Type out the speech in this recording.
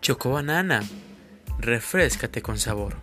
Chocobanana, Refrescate con sabor.